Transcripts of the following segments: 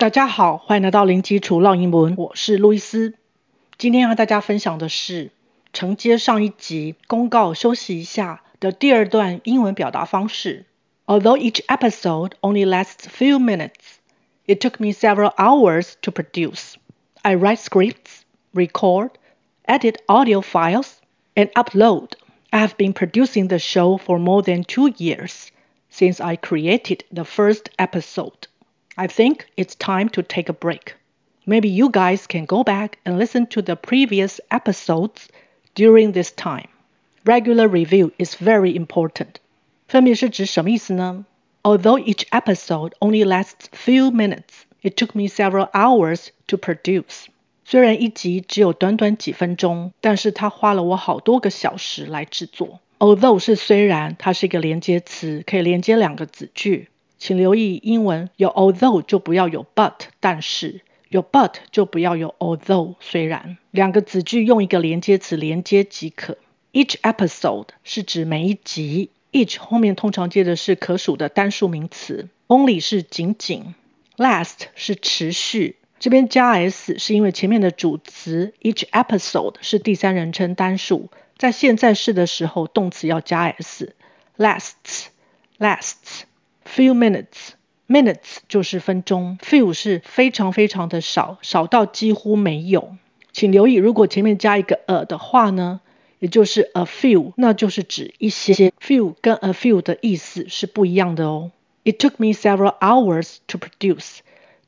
大家好，欢迎来到零基础绕英文，我是路易斯。今天和大家分享的是承接上一集公告休息一下的第二段英文表达方式。Although each episode only lasts few minutes, it took me several hours to produce. I write scripts, record, edit audio files, and upload. I have been producing the show for more than two years since I created the first episode. I think it's time to take a break. Maybe you guys can go back and listen to the previous episodes during this time. Regular review is very important. 分别是指什么意思呢？Although each episode only lasts few minutes, it took me several hours to produce. 虽然一集只有短短几分钟，但是它花了我好多个小时来制作。Although 是虽然，它是一个连接词，可以连接两个子句。 请留意英文有 although 就不要有 but，但是有 but 就不要有 although，虽然两个子句用一个连接词连接即可。Each episode 是指每一集，each 后面通常接的是可数的单数名词，only 是仅仅，last 是持续。这边加 s 是因为前面的主词 each episode 是第三人称单数，在现在式的时候动词要加 s，lasts，lasts。Few minutes，minutes 就是分钟，few 是非常非常的少，少到几乎没有。请留意，如果前面加一个 a 的话呢，也就是 a few，那就是指一些。few 跟 a few 的意思是不一样的哦。It took me several hours to produce。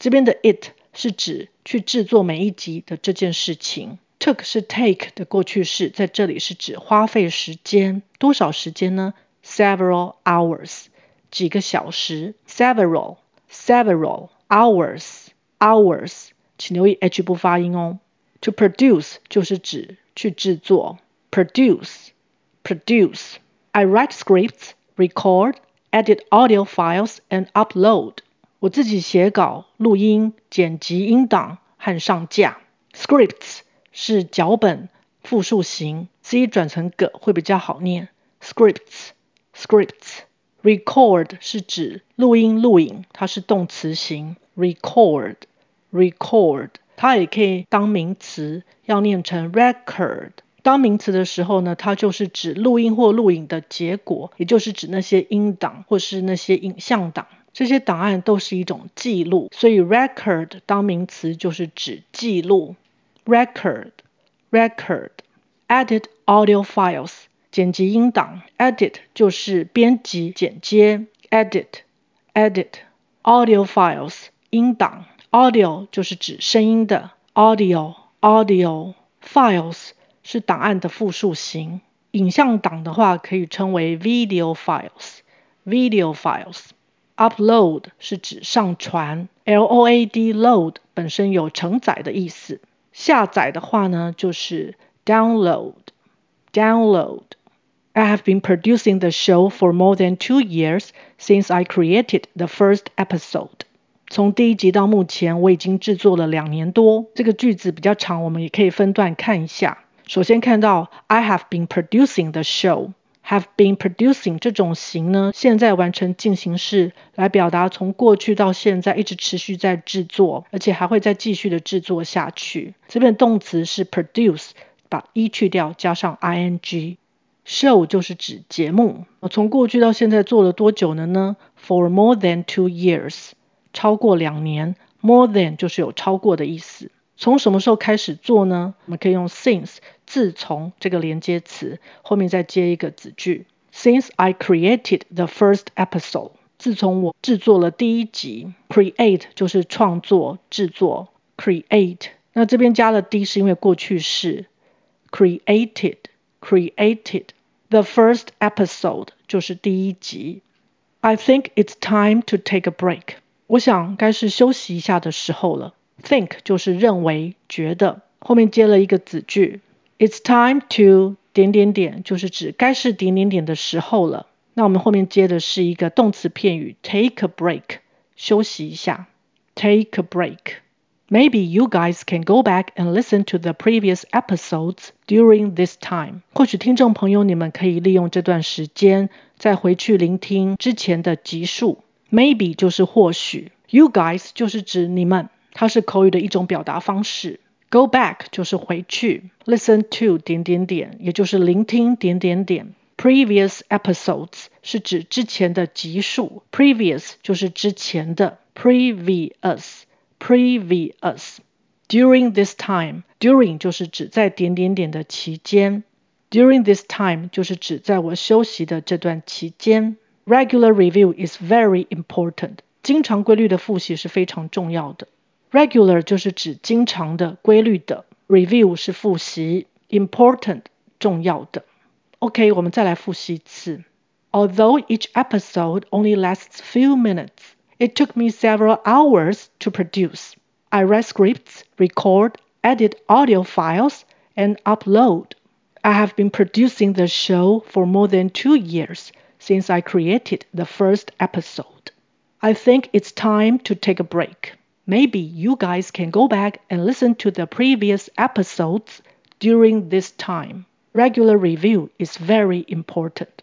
这边的 it 是指去制作每一集的这件事情，took 是 take 的过去式，在这里是指花费时间，多少时间呢？Several hours，几个小时。Several，several hours，hours，请留意 h 不发音哦。To produce 就是指去制作，produce，produce。I write scripts, record, edit audio files, and upload. 我自己写稿、录音、剪辑音档和上架。Scripts 是脚本复数形，c 转成个会比较好念。Scripts，scripts。 Record 是指录音、录影，它是动词形。Record，record，它也可以当名词，要念成 record。当名词的时候呢，它就是指录音或录影的结果，也就是指那些音档或是那些影像档。这些档案都是一种记录，所以 record 当名词就是指记录。record，record，edit audio files，剪辑音档。edit 就是编辑、剪接。edit，edit，audio files，音档。audio 就是指声音的。audio，audio，files 是档案的复数形。影像档的话可以称为 video files，video files。Upload 是指上传，L O A D load 本身有承载的意思。下载的话呢，就是 download。download。I have been producing the show for more than two years since I created the first episode。从第一集到目前，我已经制作了两年多。这个句子比较长，我们也可以分段看一下。首先看到 I have been producing the show。have been producing 这种形呢，现在完成进行式来表达从过去到现在一直持续在制作，而且还会再继续的制作下去。这边动词是 produce，把 e 去掉，加上 ing。Show 就是指节目。从过去到现在做了多久了呢？For more than two years，超过两年。More than 就是有超过的意思。从什么时候开始做呢？我们可以用 since 自从这个连接词后面再接一个子句。Since I created the first episode，自从我制作了第一集。Create 就是创作、制作。Create，那这边加了 d 是因为过去式 created。Created，created。The first episode 就是第一集。I think it's time to take a break。我想该是休息一下的时候了。Think 就是认为、觉得，后面接了一个子句。It's time to 点点点，就是指该是点点点的时候了。那我们后面接的是一个动词片语，take a break，休息一下。Take a break. Maybe you guys can go back and listen to the previous episodes during this time. 或许听众朋友你们可以利用这段时间再回去聆听之前的集数。Maybe 就是或许。 You guys 就是指你们，它是口语的一种表达方式。Go back 就是回去，Listen to 点点点，也就是聆听点点点。Previous episodes 是指之前的集数，Previous 就是之前的，Previous Previous。During this time，During 就是指在点点点的期间，During this time 就是指在我休息的这段期间。Regular review is very important。经常规律的复习是非常重要的。Regular 就是指经常的、规律的，Review 是复习，Important 重要的。OK，我们再来复习一次。Although each episode only lasts few minutes, it took me several hours to produce. I write scripts, record, edit audio files, and upload. I have been producing the show for more than two years since I created the first episode. I think it's time to take a break. Maybe you guys can go back and listen to the previous episodes during this time. Regular review is very important.